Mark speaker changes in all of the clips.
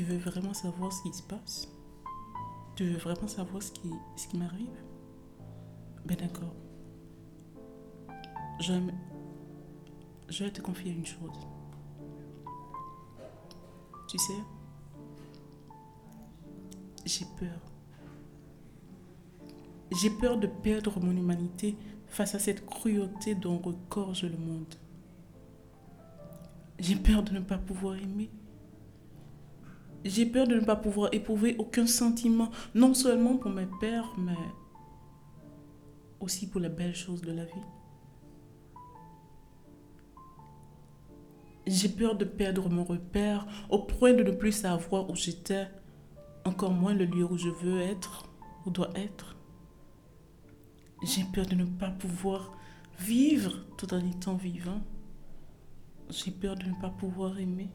Speaker 1: Tu veux vraiment savoir ce qui se passe? Tu veux vraiment savoir ce qui, ce qui m'arrive? Ben d'accord. Je, vais te confier une chose. Tu sais, j'ai peur. J'ai peur de perdre mon humanité face à cette cruauté dont regorge le monde. J'ai peur de ne pas pouvoir aimer. J'ai peur de ne pas pouvoir éprouver aucun sentiment, non seulement pour mes pères, mais aussi pour les belles choses de la vie. J'ai peur de perdre mon repère au point de ne plus savoir où j'étais, encore moins le lieu où je veux être, où dois être. J'ai peur de ne pas pouvoir vivre tout en étant vivant. J'ai peur de ne pas pouvoir aimer.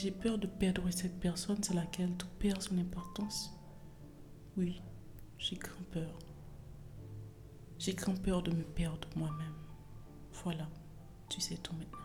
Speaker 1: J'ai peur de perdre cette personne sur laquelle tout perd son importance. Oui, j'ai grand peur. J'ai grand peur de me perdre moi-même. Voilà, tu sais tout maintenant.